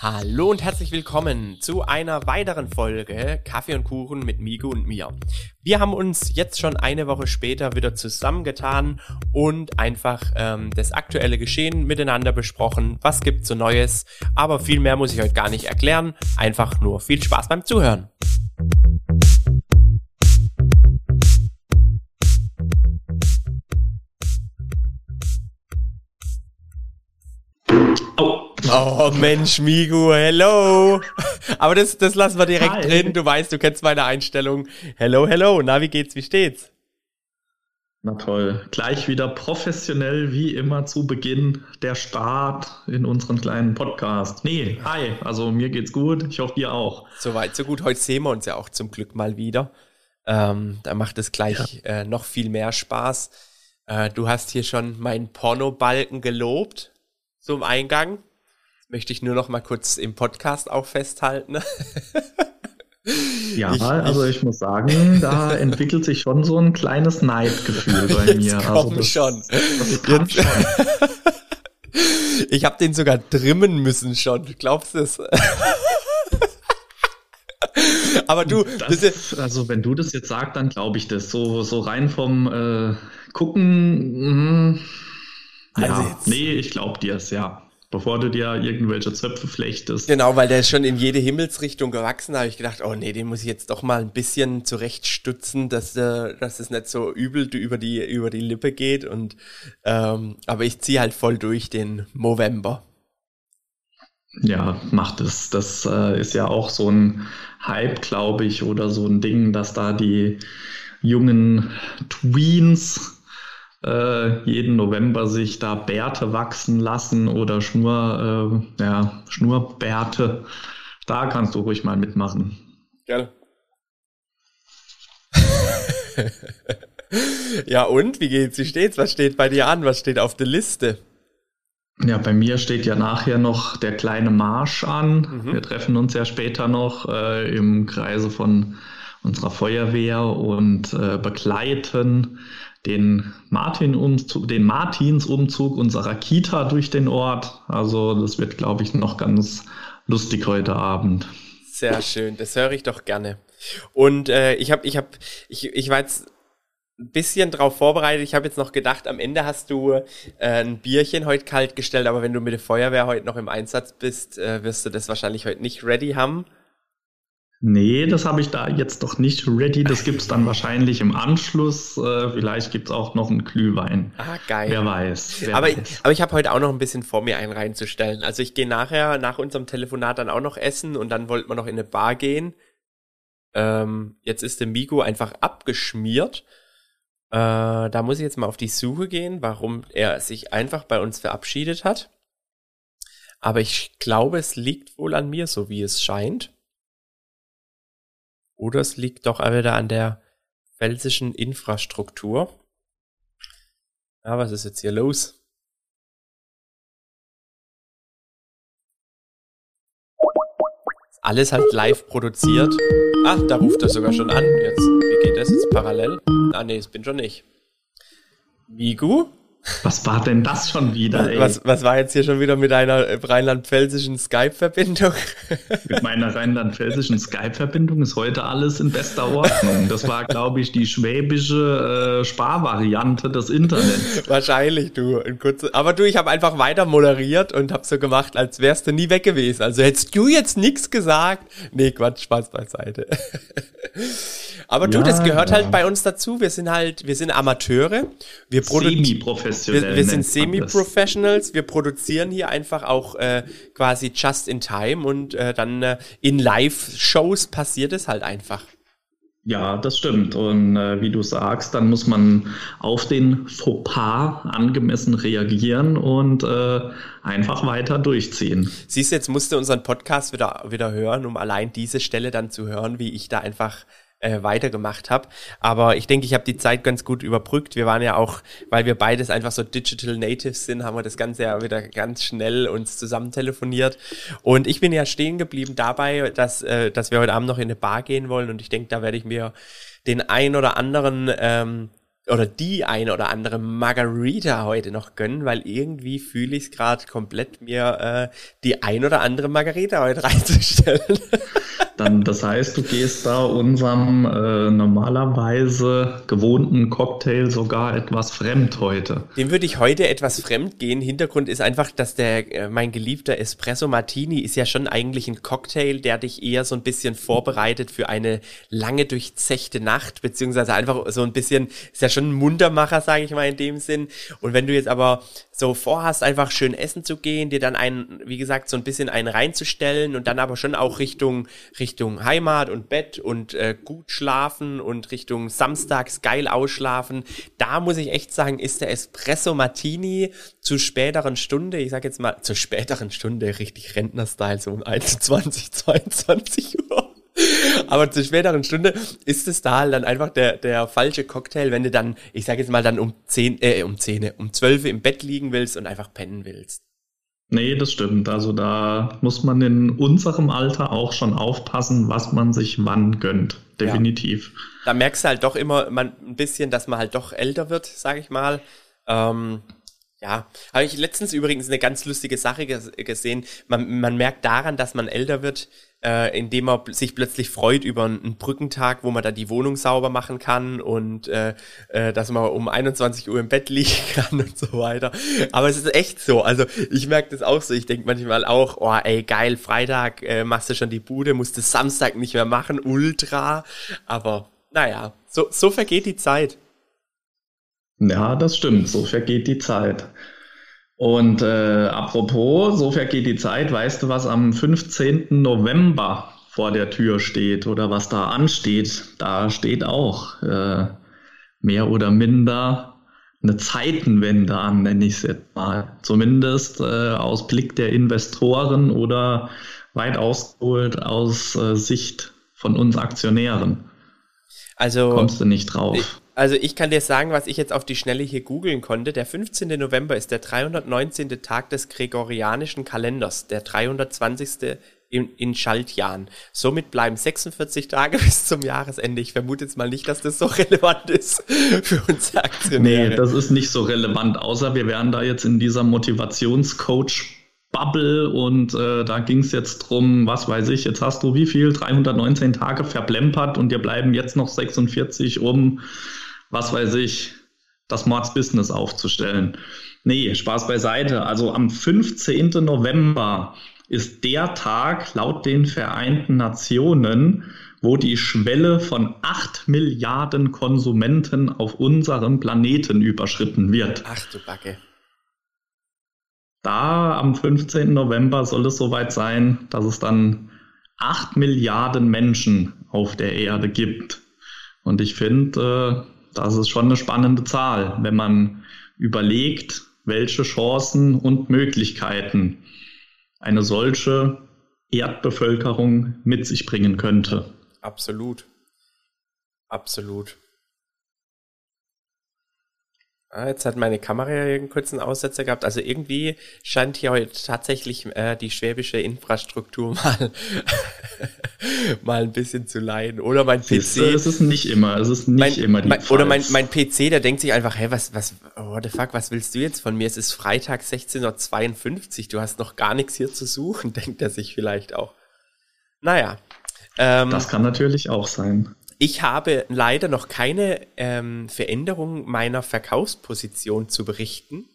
Hallo und herzlich willkommen zu einer weiteren Folge Kaffee und Kuchen mit Migo und mir. Wir haben uns jetzt schon eine Woche später wieder zusammengetan und einfach ähm, das aktuelle Geschehen miteinander besprochen. Was gibt's so Neues? Aber viel mehr muss ich euch gar nicht erklären. Einfach nur viel Spaß beim Zuhören. Oh Mensch, Migu, hello. Aber das, das lassen wir direkt Hi. drin. Du weißt, du kennst meine Einstellung. Hello, hello. Na, wie geht's, wie steht's? Na toll. Gleich wieder professionell wie immer zu Beginn der Start in unseren kleinen Podcast. Nee, hi. Also mir geht's gut. Ich hoffe dir auch. Soweit, so gut. Heute sehen wir uns ja auch zum Glück mal wieder. Ähm, da macht es gleich ja. äh, noch viel mehr Spaß. Äh, du hast hier schon meinen Pornobalken gelobt zum Eingang möchte ich nur noch mal kurz im Podcast auch festhalten. Ja, ich, also ich muss sagen, da entwickelt sich schon so ein kleines Neidgefühl bei mir. Jetzt also das, schon. Das jetzt, schon. ich habe den sogar trimmen müssen schon. Glaubst du es? Aber du, das, also wenn du das jetzt sagst, dann glaube ich das. So, so rein vom äh, Gucken. Mh, also ja, jetzt. nee, ich glaube dir es, ja bevor du dir irgendwelche Zöpfe flechtest. Genau, weil der ist schon in jede Himmelsrichtung gewachsen, da habe ich gedacht, oh nee, den muss ich jetzt doch mal ein bisschen zurechtstutzen, dass, äh, dass es nicht so übel über die, über die Lippe geht. Und ähm, aber ich ziehe halt voll durch den November. Ja, macht es. Das äh, ist ja auch so ein Hype, glaube ich, oder so ein Ding, dass da die jungen Tweens äh, jeden November sich da Bärte wachsen lassen oder Schnur, äh, ja, Schnurbärte. Da kannst du ruhig mal mitmachen. Gerne. ja, und? Wie geht's? Wie steht's? Was steht bei dir an? Was steht auf der Liste? Ja, bei mir steht ja nachher noch der kleine Marsch an. Mhm. Wir treffen uns ja später noch äh, im Kreise von unserer Feuerwehr und äh, begleiten den Martin-Umzug, den Martinsumzug unserer Kita durch den Ort. Also das wird, glaube ich, noch ganz lustig heute Abend. Sehr schön, das höre ich doch gerne. Und äh, ich habe, ich habe, ich, ich war jetzt ein bisschen drauf vorbereitet. Ich habe jetzt noch gedacht, am Ende hast du äh, ein Bierchen heute kalt gestellt, aber wenn du mit der Feuerwehr heute noch im Einsatz bist, äh, wirst du das wahrscheinlich heute nicht ready haben. Nee, das habe ich da jetzt doch nicht ready. Das gibt es dann wahrscheinlich im Anschluss. Äh, vielleicht gibt es auch noch einen Glühwein. Ah, geil. Wer weiß. Wer aber, weiß. Ich, aber ich habe heute auch noch ein bisschen vor mir einen reinzustellen. Also ich gehe nachher, nach unserem Telefonat dann auch noch essen und dann wollten wir noch in eine Bar gehen. Ähm, jetzt ist der Migo einfach abgeschmiert. Äh, da muss ich jetzt mal auf die Suche gehen, warum er sich einfach bei uns verabschiedet hat. Aber ich glaube, es liegt wohl an mir, so wie es scheint. Oder es liegt doch wieder an der pfälzischen Infrastruktur. Ja, was ist jetzt hier los? alles halt live produziert. Ach, da ruft er sogar schon an. Jetzt, wie geht das jetzt parallel? Ah, nee, es bin schon ich. Migu? Was war denn das schon wieder, ey? Was, was war jetzt hier schon wieder mit einer rheinland-pfälzischen Skype-Verbindung? mit meiner rheinland-pfälzischen Skype-Verbindung ist heute alles in bester Ordnung. Das war, glaube ich, die schwäbische äh, Sparvariante des Internets. Wahrscheinlich, du. Kurze, aber du, ich habe einfach weiter moderiert und habe so gemacht, als wärst du nie weg gewesen. Also hättest du jetzt nichts gesagt. Nee, Quatsch, Spaß beiseite. Aber du, ja, das gehört halt ja. halt bei uns dazu. Wir sind halt, wir sind Amateure. Wir Semi-professionell. Wir, wir sind Semi-Professionals. Wir produzieren hier einfach auch äh, quasi just in time und äh, dann äh, in Live-Shows passiert es halt einfach. Ja, das stimmt. Und äh, wie du sagst, dann muss man auf den Fauxpas angemessen reagieren und äh, einfach weiter durchziehen. Siehst du, jetzt musst du unseren Podcast wieder, wieder hören, um allein diese Stelle dann zu hören, wie ich da einfach äh, weitergemacht habe. Aber ich denke, ich habe die Zeit ganz gut überbrückt. Wir waren ja auch, weil wir beides einfach so Digital Natives sind, haben wir das Ganze ja wieder ganz schnell uns zusammen telefoniert. Und ich bin ja stehen geblieben dabei, dass, äh, dass wir heute Abend noch in eine Bar gehen wollen. Und ich denke, da werde ich mir den ein oder anderen ähm, oder die eine oder andere Margarita heute noch gönnen, weil irgendwie fühle ich es gerade komplett, mir äh, die ein oder andere Margarita heute reinzustellen. Dann, das heißt, du gehst da unserem äh, normalerweise gewohnten Cocktail sogar etwas fremd heute. Dem würde ich heute etwas fremd gehen. Hintergrund ist einfach, dass der äh, mein geliebter Espresso Martini ist ja schon eigentlich ein Cocktail, der dich eher so ein bisschen vorbereitet für eine lange durchzechte Nacht, beziehungsweise einfach so ein bisschen, ist ja schon ein Muntermacher, sage ich mal in dem Sinn. Und wenn du jetzt aber so vorhast, einfach schön essen zu gehen, dir dann einen, wie gesagt, so ein bisschen einen reinzustellen und dann aber schon auch Richtung, Richtung Heimat und Bett und äh, gut schlafen und Richtung samstags geil ausschlafen. Da muss ich echt sagen, ist der Espresso Martini zu späteren Stunde, ich sag jetzt mal, zur späteren Stunde, richtig Rentner-Style, so um 21, 22 Uhr. Aber zur späteren Stunde ist es da halt dann einfach der, der falsche Cocktail, wenn du dann, ich sag jetzt mal, dann um 10, äh, um 10, um 12 im Bett liegen willst und einfach pennen willst. Nee, das stimmt. Also da muss man in unserem Alter auch schon aufpassen, was man sich wann gönnt. Definitiv. Ja. Da merkst du halt doch immer man, ein bisschen, dass man halt doch älter wird, sag ich mal. Ähm, ja, habe ich letztens übrigens eine ganz lustige Sache gesehen. Man, man merkt daran, dass man älter wird, äh, indem man sich plötzlich freut über einen Brückentag, wo man da die Wohnung sauber machen kann und äh, äh, dass man um 21 Uhr im Bett liegen kann und so weiter. Aber es ist echt so. Also ich merke das auch so. Ich denke manchmal auch, oh ey, geil, Freitag äh, machst du schon die Bude, musst du Samstag nicht mehr machen, ultra. Aber naja, so, so vergeht die Zeit. Ja, das stimmt. So vergeht die Zeit. Und äh, apropos, so vergeht die Zeit. Weißt du, was am 15. November vor der Tür steht oder was da ansteht? Da steht auch äh, mehr oder minder eine Zeitenwende an, nenne ich es jetzt mal. Zumindest äh, aus Blick der Investoren oder weit ausgeholt aus äh, Sicht von uns Aktionären. Also kommst du nicht drauf. Also ich kann dir sagen, was ich jetzt auf die Schnelle hier googeln konnte. Der 15. November ist der 319. Tag des gregorianischen Kalenders, der 320. In, in Schaltjahren. Somit bleiben 46 Tage bis zum Jahresende. Ich vermute jetzt mal nicht, dass das so relevant ist für uns Aktionäre. Nee, das ist nicht so relevant, außer wir wären da jetzt in dieser Motivationscoach Bubble und äh, da ging es jetzt drum, was weiß ich, jetzt hast du wie viel, 319 Tage verplempert und dir bleiben jetzt noch 46, um was weiß ich, das Mordsbusiness aufzustellen. Nee, Spaß beiseite. Also am 15. November ist der Tag laut den Vereinten Nationen, wo die Schwelle von 8 Milliarden Konsumenten auf unserem Planeten überschritten wird. Ach du Backe. Da am 15. November soll es soweit sein, dass es dann 8 Milliarden Menschen auf der Erde gibt. Und ich finde, äh, das ist schon eine spannende Zahl, wenn man überlegt, welche Chancen und Möglichkeiten eine solche Erdbevölkerung mit sich bringen könnte. Absolut. Absolut. Ah, jetzt hat meine Kamera ja einen kurzen Aussetzer gehabt. Also irgendwie scheint hier heute tatsächlich äh, die schwäbische Infrastruktur mal, mal ein bisschen zu leiden. Oder mein PC. Es ist nicht immer, es ist nicht mein, immer die mein, Oder mein, mein PC, der denkt sich einfach, hä, was, was, what the fuck, was willst du jetzt von mir? Es ist Freitag 16.52 Uhr, du hast noch gar nichts hier zu suchen, denkt er sich vielleicht auch. Naja. Ähm, das kann natürlich auch sein. Ich habe leider noch keine ähm, Veränderung meiner Verkaufsposition zu berichten.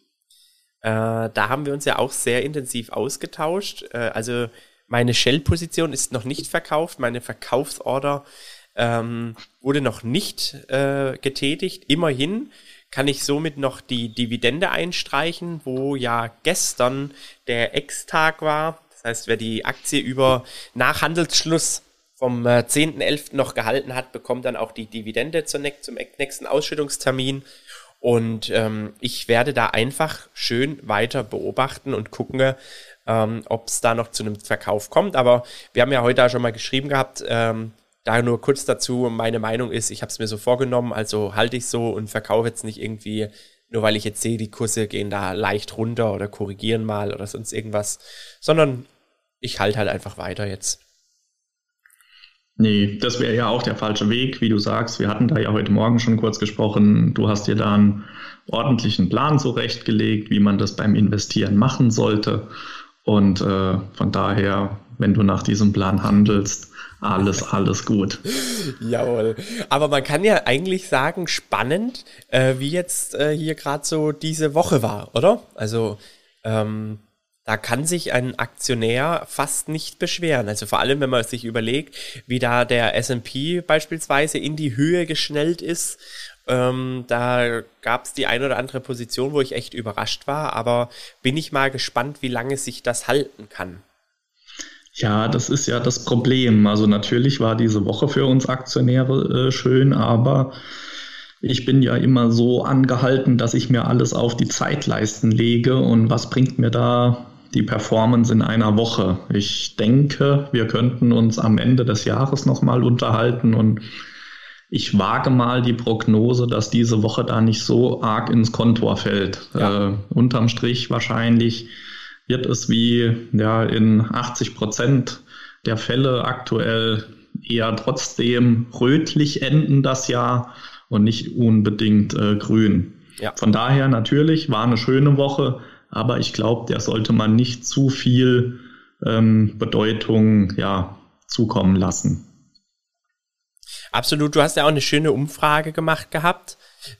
Äh, da haben wir uns ja auch sehr intensiv ausgetauscht. Äh, also meine Shell-Position ist noch nicht verkauft. Meine Verkaufsorder ähm, wurde noch nicht äh, getätigt. Immerhin kann ich somit noch die Dividende einstreichen, wo ja gestern der Ex-Tag war. Das heißt, wer die Aktie über nach Handelsschluss vom 10.11. Äh, noch gehalten hat, bekommt dann auch die Dividende zum nächsten Ausschüttungstermin. Und ähm, ich werde da einfach schön weiter beobachten und gucken, ähm, ob es da noch zu einem Verkauf kommt. Aber wir haben ja heute auch schon mal geschrieben gehabt, ähm, da nur kurz dazu, meine Meinung ist, ich habe es mir so vorgenommen, also halte ich so und verkaufe jetzt nicht irgendwie, nur weil ich jetzt sehe, die Kurse gehen da leicht runter oder korrigieren mal oder sonst irgendwas, sondern ich halte halt einfach weiter jetzt. Nee, das wäre ja auch der falsche Weg, wie du sagst. Wir hatten da ja heute Morgen schon kurz gesprochen. Du hast dir da einen ordentlichen Plan zurechtgelegt, wie man das beim Investieren machen sollte. Und äh, von daher, wenn du nach diesem Plan handelst, alles, alles gut. Jawohl. Aber man kann ja eigentlich sagen, spannend, äh, wie jetzt äh, hier gerade so diese Woche war, oder? Also ähm, da kann sich ein Aktionär fast nicht beschweren. Also vor allem, wenn man sich überlegt, wie da der S&P beispielsweise in die Höhe geschnellt ist. Ähm, da gab es die ein oder andere Position, wo ich echt überrascht war. Aber bin ich mal gespannt, wie lange sich das halten kann. Ja, das ist ja das Problem. Also natürlich war diese Woche für uns Aktionäre äh, schön, aber ich bin ja immer so angehalten, dass ich mir alles auf die Zeitleisten lege und was bringt mir da die Performance in einer Woche? Ich denke, wir könnten uns am Ende des Jahres nochmal unterhalten und ich wage mal die Prognose, dass diese Woche da nicht so arg ins Kontor fällt. Ja. Äh, unterm Strich wahrscheinlich wird es wie ja, in 80 Prozent der Fälle aktuell eher trotzdem rötlich enden das Jahr und nicht unbedingt äh, grün. Ja. Von daher natürlich war eine schöne Woche, aber ich glaube, der sollte man nicht zu viel ähm, Bedeutung ja, zukommen lassen. Absolut, du hast ja auch eine schöne Umfrage gemacht gehabt.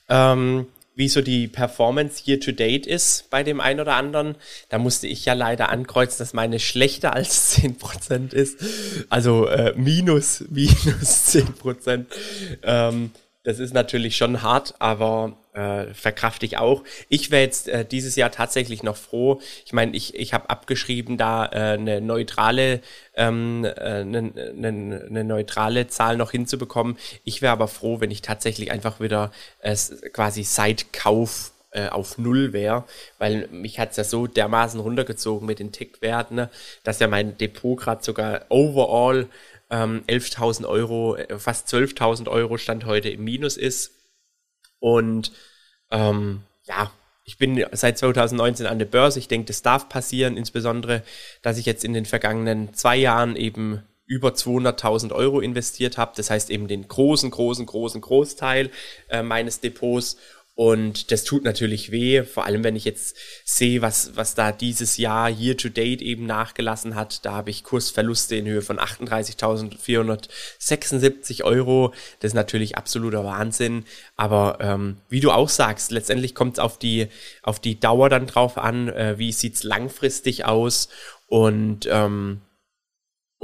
Ähm, wie so die Performance year to date ist bei dem einen oder anderen. Da musste ich ja leider ankreuzen, dass meine schlechter als 10% ist. Also äh, minus, minus 10%. Ähm, das ist natürlich schon hart, aber äh, verkrafte ich auch. Ich wäre jetzt äh, dieses Jahr tatsächlich noch froh. Ich meine, ich, ich habe abgeschrieben, da äh, eine neutrale ähm, äh, eine, eine, eine neutrale Zahl noch hinzubekommen. Ich wäre aber froh, wenn ich tatsächlich einfach wieder äh, quasi seit Kauf äh, auf Null wäre, weil mich hat's ja so dermaßen runtergezogen mit den Tickwerten, ne, dass ja mein Depot gerade sogar overall ähm, 11.000 Euro, äh, fast 12.000 Euro Stand heute im Minus ist. Und ähm, ja, ich bin seit 2019 an der Börse. Ich denke, das darf passieren, insbesondere, dass ich jetzt in den vergangenen zwei Jahren eben über 200.000 Euro investiert habe. Das heißt eben den großen, großen, großen Großteil äh, meines Depots und das tut natürlich weh, vor allem wenn ich jetzt sehe, was, was da dieses Jahr year to date eben nachgelassen hat. Da habe ich Kursverluste in Höhe von 38.476 Euro. Das ist natürlich absoluter Wahnsinn. Aber ähm, wie du auch sagst, letztendlich kommt es auf die, auf die Dauer dann drauf an, äh, wie sieht's langfristig aus. Und ähm,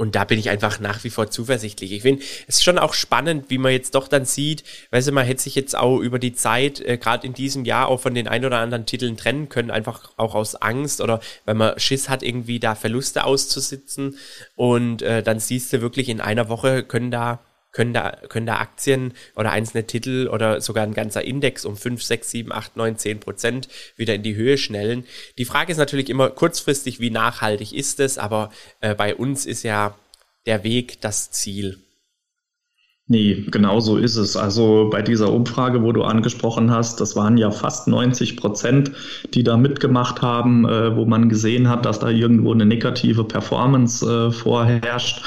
und da bin ich einfach nach wie vor zuversichtlich. Ich finde, es ist schon auch spannend, wie man jetzt doch dann sieht, weißt du, man hätte sich jetzt auch über die Zeit, äh, gerade in diesem Jahr, auch von den ein oder anderen Titeln trennen können, einfach auch aus Angst oder weil man Schiss hat, irgendwie da Verluste auszusitzen. Und äh, dann siehst du wirklich, in einer Woche können da können da, können da Aktien oder einzelne Titel oder sogar ein ganzer Index um 5, 6, 7, 8, 9, 10 Prozent wieder in die Höhe schnellen. Die Frage ist natürlich immer kurzfristig, wie nachhaltig ist es, aber äh, bei uns ist ja der Weg das Ziel. Nee, genau so ist es. Also bei dieser Umfrage, wo du angesprochen hast, das waren ja fast 90 Prozent, die da mitgemacht haben, äh, wo man gesehen hat, dass da irgendwo eine negative Performance äh, vorherrscht.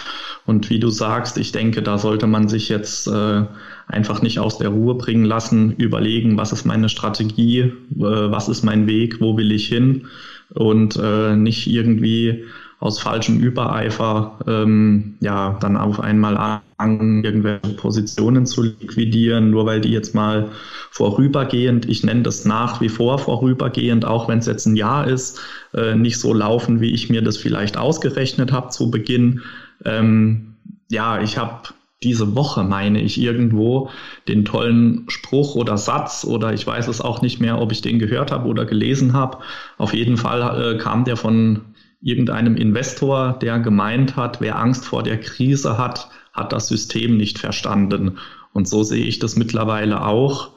Und wie du sagst, ich denke, da sollte man sich jetzt äh, einfach nicht aus der Ruhe bringen lassen, überlegen, was ist meine Strategie, äh, was ist mein Weg, wo will ich hin und äh, nicht irgendwie aus falschem Übereifer ähm, ja dann auf einmal an, irgendwelche Positionen zu liquidieren, nur weil die jetzt mal vorübergehend, ich nenne das nach wie vor vorübergehend, auch wenn es jetzt ein Jahr ist, äh, nicht so laufen, wie ich mir das vielleicht ausgerechnet habe zu Beginn. Ähm, ja, ich habe diese Woche, meine ich, irgendwo den tollen Spruch oder Satz oder ich weiß es auch nicht mehr, ob ich den gehört habe oder gelesen habe. Auf jeden Fall äh, kam der von irgendeinem Investor, der gemeint hat, wer Angst vor der Krise hat, hat das System nicht verstanden. Und so sehe ich das mittlerweile auch.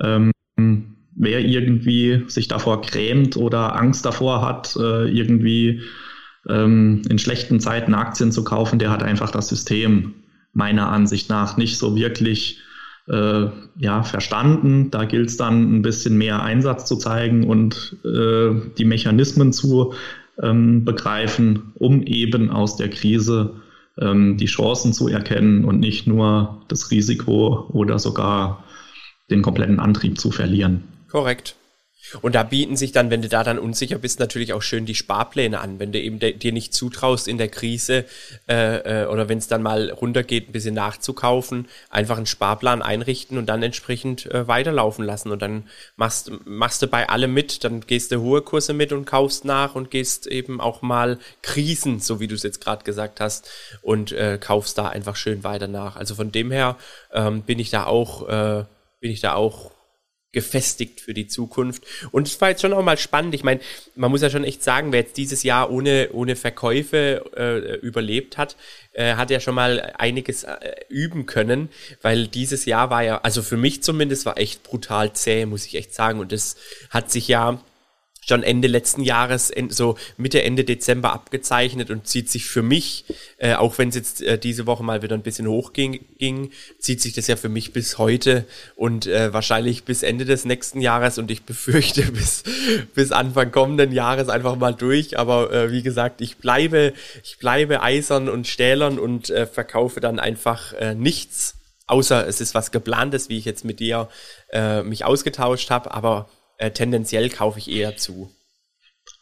Ähm, wer irgendwie sich davor grämt oder Angst davor hat, äh, irgendwie ähm, in schlechten Zeiten Aktien zu kaufen, der hat einfach das System meiner Ansicht nach nicht so wirklich äh, ja, verstanden. Da gilt es dann ein bisschen mehr Einsatz zu zeigen und äh, die Mechanismen zu ähm, begreifen, um eben aus der Krise ähm, die Chancen zu erkennen und nicht nur das Risiko oder sogar den kompletten Antrieb zu verlieren. Korrekt. Und da bieten sich dann, wenn du da dann unsicher bist, natürlich auch schön die Sparpläne an. Wenn du eben dir nicht zutraust in der Krise äh, äh, oder wenn es dann mal runtergeht, ein bisschen nachzukaufen, einfach einen Sparplan einrichten und dann entsprechend äh, weiterlaufen lassen. Und dann machst, machst du bei allem mit, dann gehst du hohe Kurse mit und kaufst nach und gehst eben auch mal Krisen, so wie du es jetzt gerade gesagt hast, und äh, kaufst da einfach schön weiter nach. Also von dem her ähm, bin ich da auch, äh, bin ich da auch gefestigt für die Zukunft. Und es war jetzt schon auch mal spannend. Ich meine, man muss ja schon echt sagen, wer jetzt dieses Jahr ohne, ohne Verkäufe äh, überlebt hat, äh, hat ja schon mal einiges äh, üben können, weil dieses Jahr war ja, also für mich zumindest, war echt brutal zäh, muss ich echt sagen. Und das hat sich ja schon Ende letzten Jahres, so Mitte, Ende Dezember abgezeichnet und zieht sich für mich, äh, auch wenn es jetzt äh, diese Woche mal wieder ein bisschen hochging, ging, zieht sich das ja für mich bis heute und äh, wahrscheinlich bis Ende des nächsten Jahres und ich befürchte bis, bis Anfang kommenden Jahres einfach mal durch. Aber äh, wie gesagt, ich bleibe, ich bleibe eisern und stählern und äh, verkaufe dann einfach äh, nichts. Außer es ist was geplantes, wie ich jetzt mit dir äh, mich ausgetauscht habe, aber äh, tendenziell kaufe ich eher zu.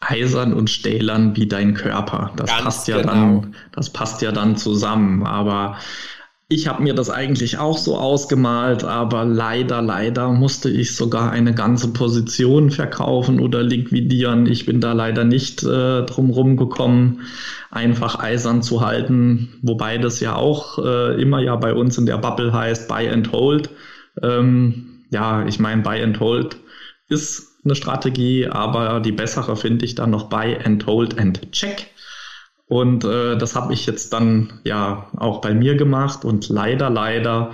Eisern und stählern wie dein Körper. Das Ganz passt ja genau. dann, das passt ja dann zusammen. Aber ich habe mir das eigentlich auch so ausgemalt, aber leider, leider musste ich sogar eine ganze Position verkaufen oder liquidieren. Ich bin da leider nicht äh, drum gekommen, einfach eisern zu halten, wobei das ja auch äh, immer ja bei uns in der Bubble heißt Buy and Hold. Ähm, ja, ich meine, Buy and Hold ist eine Strategie, aber die bessere finde ich dann noch Buy and Hold and Check. Und äh, das habe ich jetzt dann ja auch bei mir gemacht und leider, leider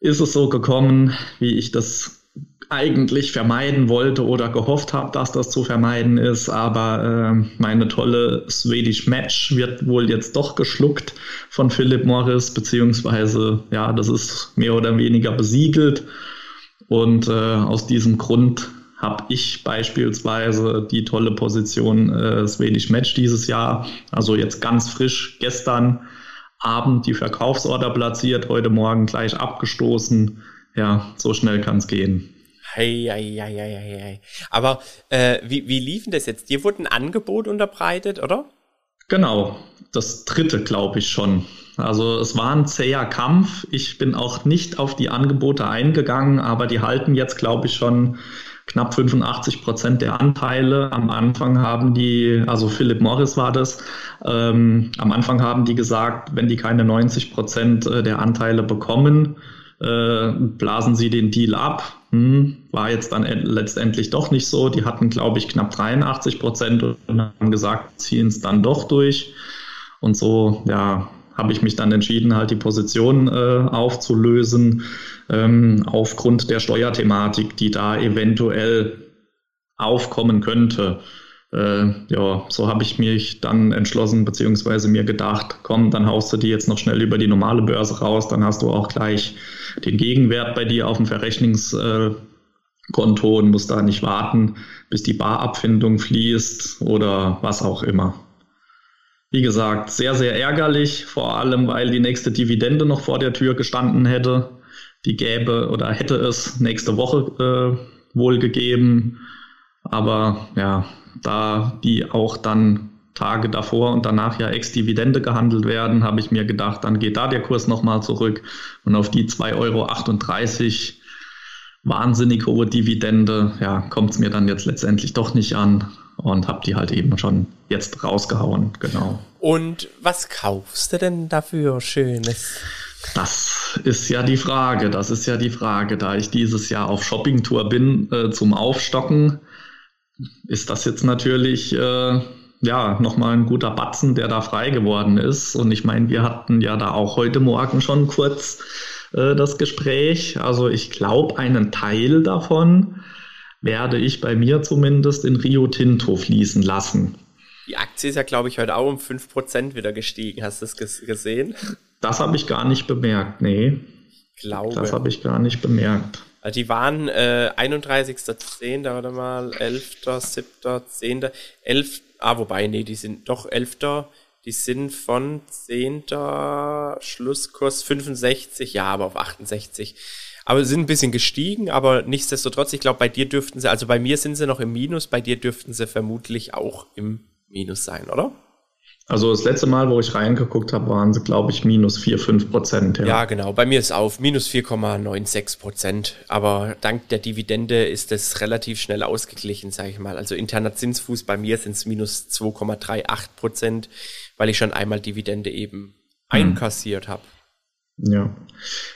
ist es so gekommen, wie ich das eigentlich vermeiden wollte oder gehofft habe, dass das zu vermeiden ist, aber äh, meine tolle Swedish Match wird wohl jetzt doch geschluckt von Philip Morris, beziehungsweise ja, das ist mehr oder weniger besiegelt und äh, aus diesem Grund habe ich beispielsweise die tolle Position äh, Swedish Match dieses Jahr, also jetzt ganz frisch gestern Abend die Verkaufsorder platziert, heute Morgen gleich abgestoßen. Ja, so schnell kann es gehen. Hey, hey, hey, hey, hey. Aber äh, wie, wie lief denn das jetzt? Dir wurde ein Angebot unterbreitet, oder? Genau, das dritte glaube ich schon. Also es war ein zäher Kampf. Ich bin auch nicht auf die Angebote eingegangen, aber die halten jetzt, glaube ich, schon knapp 85 Prozent der Anteile. Am Anfang haben die, also Philip Morris war das, ähm, am Anfang haben die gesagt, wenn die keine 90 Prozent äh, der Anteile bekommen, äh, blasen sie den Deal ab. Hm, war jetzt dann letztendlich doch nicht so. Die hatten, glaube ich, knapp 83 Prozent und haben gesagt, ziehen es dann doch durch. Und so, ja, habe ich mich dann entschieden, halt die Position äh, aufzulösen, ähm, aufgrund der Steuerthematik, die da eventuell aufkommen könnte. Äh, ja, so habe ich mich dann entschlossen, beziehungsweise mir gedacht, komm, dann haust du die jetzt noch schnell über die normale Börse raus, dann hast du auch gleich den Gegenwert bei dir auf dem Verrechnungskonto und musst da nicht warten, bis die Barabfindung fließt oder was auch immer. Wie gesagt, sehr, sehr ärgerlich, vor allem weil die nächste Dividende noch vor der Tür gestanden hätte. Die gäbe oder hätte es nächste Woche äh, wohl gegeben. Aber ja, da die auch dann Tage davor und danach ja Ex-Dividende gehandelt werden, habe ich mir gedacht, dann geht da der Kurs nochmal zurück und auf die 2,38 Euro wahnsinnig hohe Dividende, ja, kommt es mir dann jetzt letztendlich doch nicht an und habe die halt eben schon jetzt rausgehauen, genau. Und was kaufst du denn dafür Schönes? Das ist ja die Frage, das ist ja die Frage. Da ich dieses Jahr auf Shoppingtour bin äh, zum Aufstocken, ist das jetzt natürlich äh, ja nochmal ein guter Batzen, der da frei geworden ist. Und ich meine, wir hatten ja da auch heute Morgen schon kurz äh, das Gespräch. Also ich glaube, einen Teil davon werde ich bei mir zumindest in Rio Tinto fließen lassen. Die Aktie ist ja, glaube ich, heute auch um 5% wieder gestiegen. Hast du das gesehen? Das habe ich gar nicht bemerkt, nee. Ich glaube. Das habe ich gar nicht bemerkt. Also die waren äh, 31.10., warte mal, 11., 7., 10., 11., ah, wobei, nee, die sind doch 11., Die sind von 10. Schlusskurs 65, ja, aber auf 68. Aber sie sind ein bisschen gestiegen, aber nichtsdestotrotz, ich glaube, bei dir dürften sie, also bei mir sind sie noch im Minus, bei dir dürften sie vermutlich auch im Minus sein, oder? Also das letzte Mal, wo ich reingeguckt habe, waren sie, glaube ich, minus 4, 5 Prozent. Ja. ja, genau. Bei mir ist auf minus 4,96 Prozent. Aber dank der Dividende ist das relativ schnell ausgeglichen, sage ich mal. Also interner Zinsfuß bei mir sind es minus 2,38 Prozent, weil ich schon einmal Dividende eben hm. einkassiert habe. Ja.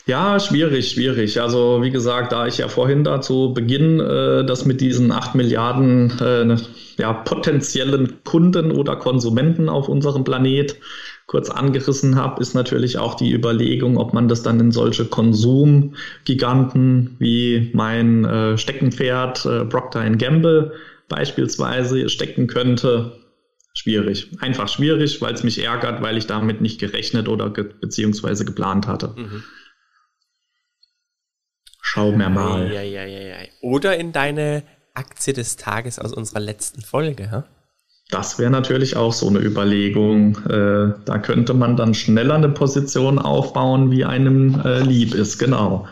Ja, schwierig, schwierig. Also wie gesagt, da ich ja vorhin da zu Beginn äh, das mit diesen 8 Milliarden äh, ne, ja, potenziellen Kunden oder Konsumenten auf unserem Planet kurz angerissen habe, ist natürlich auch die Überlegung, ob man das dann in solche Konsumgiganten wie mein äh, Steckenpferd äh, Procter Gamble beispielsweise stecken könnte schwierig. Einfach schwierig, weil es mich ärgert, weil ich damit nicht gerechnet oder ge beziehungsweise geplant hatte. Mhm. Schau mir mal. Ja, ja, ja, oder in deine Aktie des Tages aus unserer letzten Folge, ha? Das wäre natürlich auch so eine Überlegung. Äh, da könnte man dann schneller eine Position aufbauen, wie einem äh, lieb ist, genau.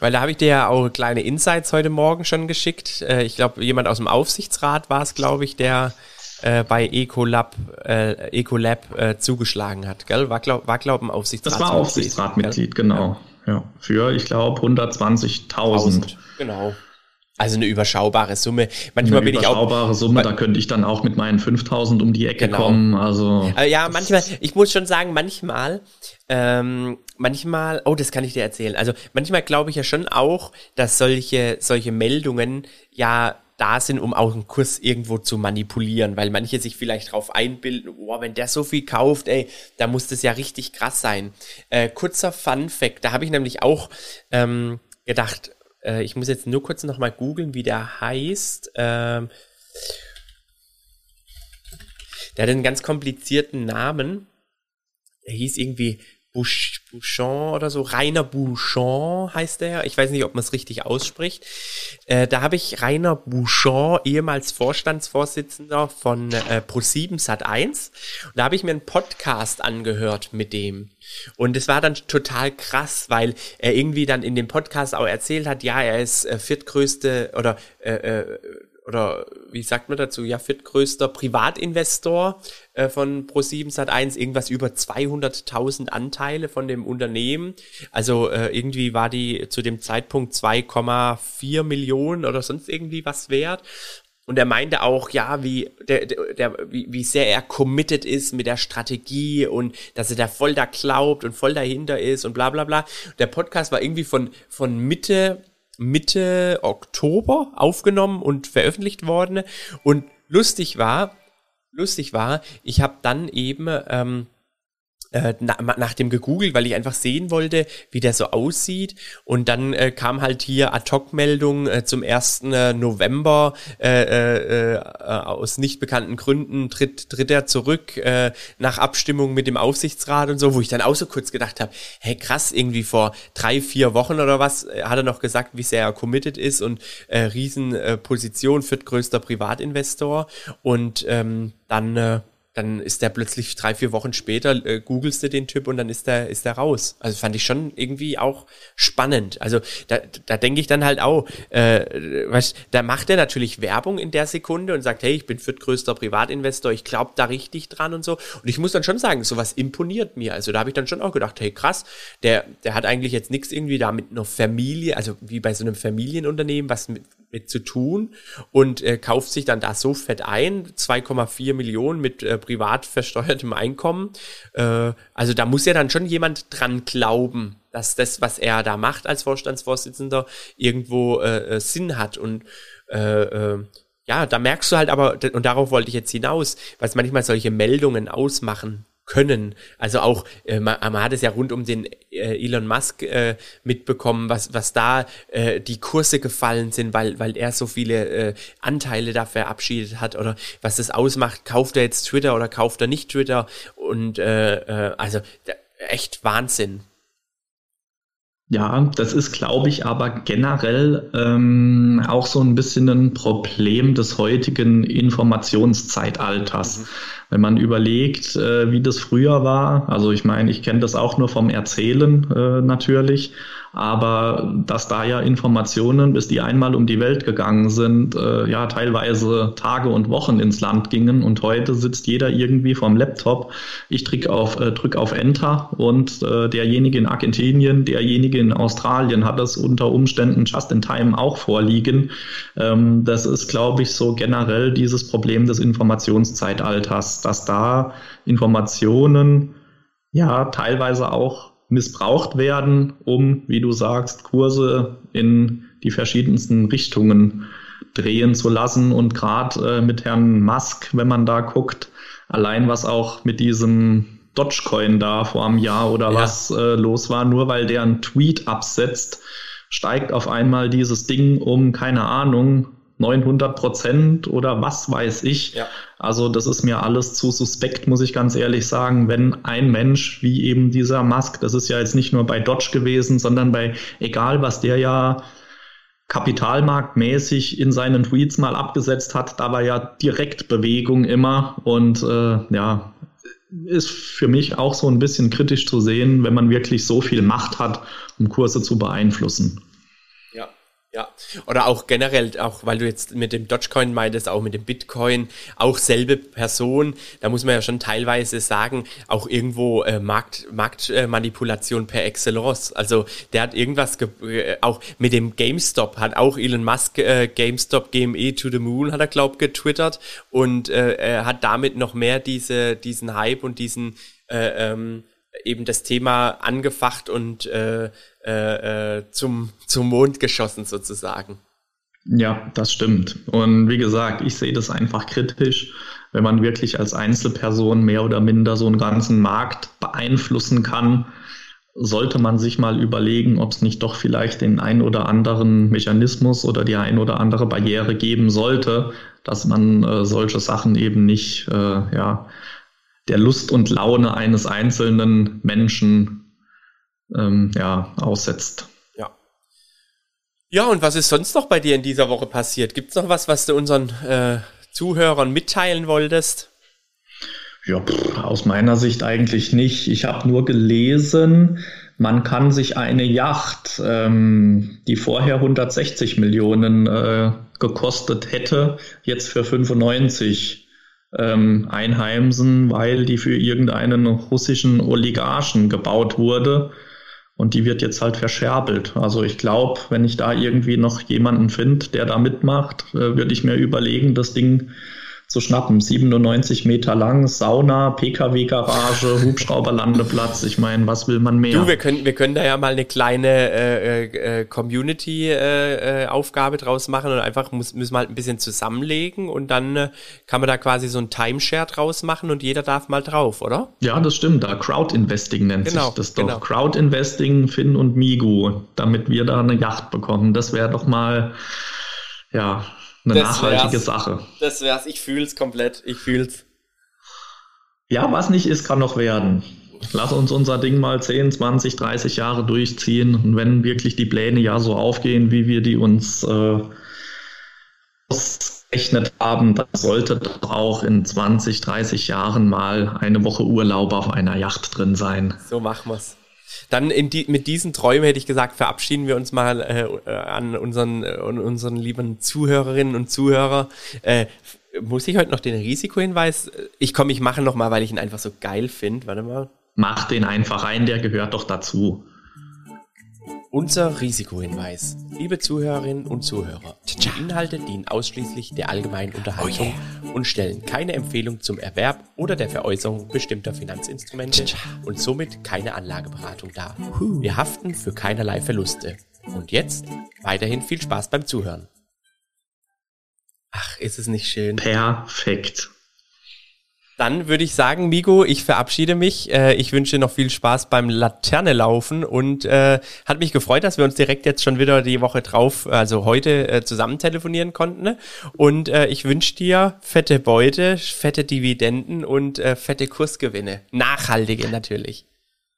Weil da habe ich dir ja auch kleine Insights heute Morgen schon geschickt. Äh, ich glaube, jemand aus dem Aufsichtsrat war es, glaube ich, der äh, bei Ecolab, äh, Ecolab äh, zugeschlagen hat, gell? War, glaube war, glaub, ein Aufsichtsrat. Das war Aufsichtsratmitglied, genau. Ja. ja. Für, ich glaube, 120.000. Genau. Also eine überschaubare Summe. Manchmal eine bin ich auch. Überschaubare Summe, da könnte ich dann auch mit meinen 5000 um die Ecke genau. kommen. Also. Äh, ja, manchmal, ich muss schon sagen, manchmal, ähm, manchmal, oh, das kann ich dir erzählen. Also manchmal glaube ich ja schon auch, dass solche, solche Meldungen ja da sind, um auch einen Kurs irgendwo zu manipulieren, weil manche sich vielleicht drauf einbilden, oh, wenn der so viel kauft, ey, da muss das ja richtig krass sein. Äh, kurzer Fun Fact, da habe ich nämlich auch ähm, gedacht, äh, ich muss jetzt nur kurz nochmal googeln, wie der heißt. Ähm, der hat einen ganz komplizierten Namen. Er hieß irgendwie Bouchon oder so, Rainer Bouchon heißt der. Ich weiß nicht, ob man es richtig ausspricht. Äh, da habe ich Rainer Bouchon, ehemals Vorstandsvorsitzender von äh, Pro7 Sat1. Und da habe ich mir einen Podcast angehört mit dem. Und es war dann total krass, weil er irgendwie dann in dem Podcast auch erzählt hat, ja, er ist äh, viertgrößte oder äh, äh, oder wie sagt man dazu, ja, viertgrößter Privatinvestor äh, von Pro7 Sat1, irgendwas über 200.000 Anteile von dem Unternehmen. Also äh, irgendwie war die zu dem Zeitpunkt 2,4 Millionen oder sonst irgendwie was wert. Und er meinte auch, ja, wie, der, der, wie, wie sehr er committed ist mit der Strategie und dass er da voll da glaubt und voll dahinter ist und bla bla bla. Der Podcast war irgendwie von, von Mitte Mitte Oktober aufgenommen und veröffentlicht worden. Und lustig war, lustig war, ich habe dann eben ähm, äh, na, nach dem gegoogelt, weil ich einfach sehen wollte, wie der so aussieht. Und dann äh, kam halt hier Ad-Hoc-Meldung äh, zum 1. Äh, November äh, äh, äh, aus nicht bekannten Gründen tritt, tritt er zurück äh, nach Abstimmung mit dem Aufsichtsrat und so, wo ich dann auch so kurz gedacht habe, hey krass, irgendwie vor drei, vier Wochen oder was äh, hat er noch gesagt, wie sehr er committed ist und äh, Riesenposition, äh, viertgrößter Privatinvestor. Und ähm, dann äh, dann ist der plötzlich drei, vier Wochen später, äh, googelst du den Typ und dann ist der, ist der raus. Also fand ich schon irgendwie auch spannend. Also da, da denke ich dann halt auch, äh, weißt, da macht er natürlich Werbung in der Sekunde und sagt, hey, ich bin viertgrößter Privatinvestor, ich glaube da richtig dran und so. Und ich muss dann schon sagen, sowas imponiert mir. Also da habe ich dann schon auch gedacht, hey krass, der, der hat eigentlich jetzt nichts irgendwie da mit einer Familie, also wie bei so einem Familienunternehmen, was mit, mit zu tun. Und äh, kauft sich dann da so fett ein, 2,4 Millionen mit äh, privat versteuertem Einkommen. Äh, also da muss ja dann schon jemand dran glauben, dass das, was er da macht als Vorstandsvorsitzender, irgendwo äh, äh Sinn hat. Und äh, äh, ja, da merkst du halt aber, und darauf wollte ich jetzt hinaus, was manchmal solche Meldungen ausmachen können. Also auch, äh, man, man, hat es ja rund um den äh, Elon Musk äh, mitbekommen, was, was da äh, die Kurse gefallen sind, weil, weil er so viele äh, Anteile da verabschiedet hat oder was das ausmacht, kauft er jetzt Twitter oder kauft er nicht Twitter und äh, äh, also echt Wahnsinn. Ja, das ist, glaube ich, aber generell ähm, auch so ein bisschen ein Problem des heutigen Informationszeitalters. Mhm. Wenn man überlegt, äh, wie das früher war, also ich meine, ich kenne das auch nur vom Erzählen äh, natürlich, aber dass da ja Informationen, bis die einmal um die Welt gegangen sind, äh, ja teilweise Tage und Wochen ins Land gingen und heute sitzt jeder irgendwie vorm Laptop. Ich drücke auf, äh, drück auf Enter und äh, derjenige in Argentinien, derjenige in Australien hat das unter Umständen just in time auch vorliegen. Ähm, das ist, glaube ich, so generell dieses Problem des Informationszeitalters, dass da Informationen ja teilweise auch missbraucht werden, um, wie du sagst, Kurse in die verschiedensten Richtungen drehen zu lassen. Und gerade äh, mit Herrn Musk, wenn man da guckt, allein was auch mit diesem Dogecoin da vor einem Jahr oder ja. was äh, los war, nur weil der einen Tweet absetzt, steigt auf einmal dieses Ding um, keine Ahnung, 900 Prozent oder was weiß ich. Ja. Also das ist mir alles zu suspekt, muss ich ganz ehrlich sagen, wenn ein Mensch wie eben dieser Musk, das ist ja jetzt nicht nur bei Dodge gewesen, sondern bei egal was der ja kapitalmarktmäßig in seinen Tweets mal abgesetzt hat, da war ja direkt Bewegung immer und äh, ja, ist für mich auch so ein bisschen kritisch zu sehen, wenn man wirklich so viel Macht hat, um Kurse zu beeinflussen. Ja, oder auch generell, auch weil du jetzt mit dem Dogecoin meintest, auch mit dem Bitcoin, auch selbe Person, da muss man ja schon teilweise sagen, auch irgendwo äh, Markt, Marktmanipulation per Excellence. Also der hat irgendwas, äh, auch mit dem GameStop hat auch Elon Musk äh, GameStop GME to the Moon, hat er glaub getwittert. Und äh, hat damit noch mehr diese, diesen Hype und diesen äh, ähm, eben das Thema angefacht und äh, äh, äh, zum, zum Mond geschossen sozusagen. Ja, das stimmt. Und wie gesagt, ich sehe das einfach kritisch, wenn man wirklich als Einzelperson mehr oder minder so einen ganzen Markt beeinflussen kann, sollte man sich mal überlegen, ob es nicht doch vielleicht den ein oder anderen Mechanismus oder die ein oder andere Barriere geben sollte, dass man äh, solche Sachen eben nicht äh, ja, der Lust und Laune eines einzelnen Menschen ähm, ja, aussetzt. Ja. Ja, und was ist sonst noch bei dir in dieser Woche passiert? Gibt es noch was, was du unseren äh, Zuhörern mitteilen wolltest? Ja, pff, aus meiner Sicht eigentlich nicht. Ich habe nur gelesen, man kann sich eine Yacht, ähm, die vorher 160 Millionen äh, gekostet hätte, jetzt für 95 ähm, einheimsen, weil die für irgendeinen russischen Oligarchen gebaut wurde. Und die wird jetzt halt verscherbelt. Also ich glaube, wenn ich da irgendwie noch jemanden finde, der da mitmacht, äh, würde ich mir überlegen, das Ding zu schnappen. 97 Meter lang, Sauna, Pkw-Garage, Hubschrauberlandeplatz. Ich meine, was will man mehr? Du, wir können, wir können da ja mal eine kleine äh, äh, Community-Aufgabe äh, äh draus machen und einfach muss, müssen wir halt ein bisschen zusammenlegen und dann äh, kann man da quasi so ein Timeshare draus machen und jeder darf mal drauf, oder? Ja, das stimmt. Da Crowd-Investing nennt genau, sich das doch. Genau. Crowd-Investing, Finn und Migu, damit wir da eine Yacht bekommen. Das wäre doch mal, ja, eine das nachhaltige wär's. Sache. Das wär's. Ich fühl's komplett. Ich fühl's. Ja, was nicht ist, kann noch werden. Lass uns unser Ding mal 10, 20, 30 Jahre durchziehen. Und wenn wirklich die Pläne ja so aufgehen, wie wir die uns äh, ausgerechnet haben, dann sollte doch auch in 20, 30 Jahren mal eine Woche Urlaub auf einer Yacht drin sein. So machen wir's. Dann die, mit diesen Träumen hätte ich gesagt, verabschieden wir uns mal äh, äh an unseren, äh, unseren lieben Zuhörerinnen und Zuhörer. Äh, muss ich heute noch den Risikohinweis? Ich komme, ich mache noch mal, weil ich ihn einfach so geil finde. Warte mal. Mach den einfach rein, der gehört doch dazu. Unser Risikohinweis. Liebe Zuhörerinnen und Zuhörer, die Inhalte dienen ausschließlich der allgemeinen Unterhaltung oh yeah. und stellen keine Empfehlung zum Erwerb oder der Veräußerung bestimmter Finanzinstrumente und somit keine Anlageberatung dar. Wir haften für keinerlei Verluste. Und jetzt weiterhin viel Spaß beim Zuhören. Ach, ist es nicht schön? Perfekt. Dann würde ich sagen, Migo, ich verabschiede mich. Äh, ich wünsche noch viel Spaß beim Laterne laufen und äh, hat mich gefreut, dass wir uns direkt jetzt schon wieder die Woche drauf, also heute äh, zusammen telefonieren konnten. Und äh, ich wünsche dir fette Beute, fette Dividenden und äh, fette Kursgewinne. Nachhaltige natürlich.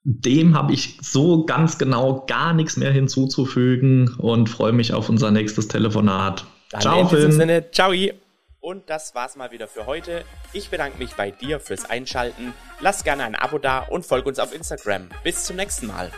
dem habe ich so ganz genau gar nichts mehr hinzuzufügen und freue mich auf unser nächstes Telefonat. Dann ciao, in diesem Sinne, ciao. Und das war's mal wieder für heute. Ich bedanke mich bei dir fürs Einschalten. Lass gerne ein Abo da und folg uns auf Instagram. Bis zum nächsten Mal.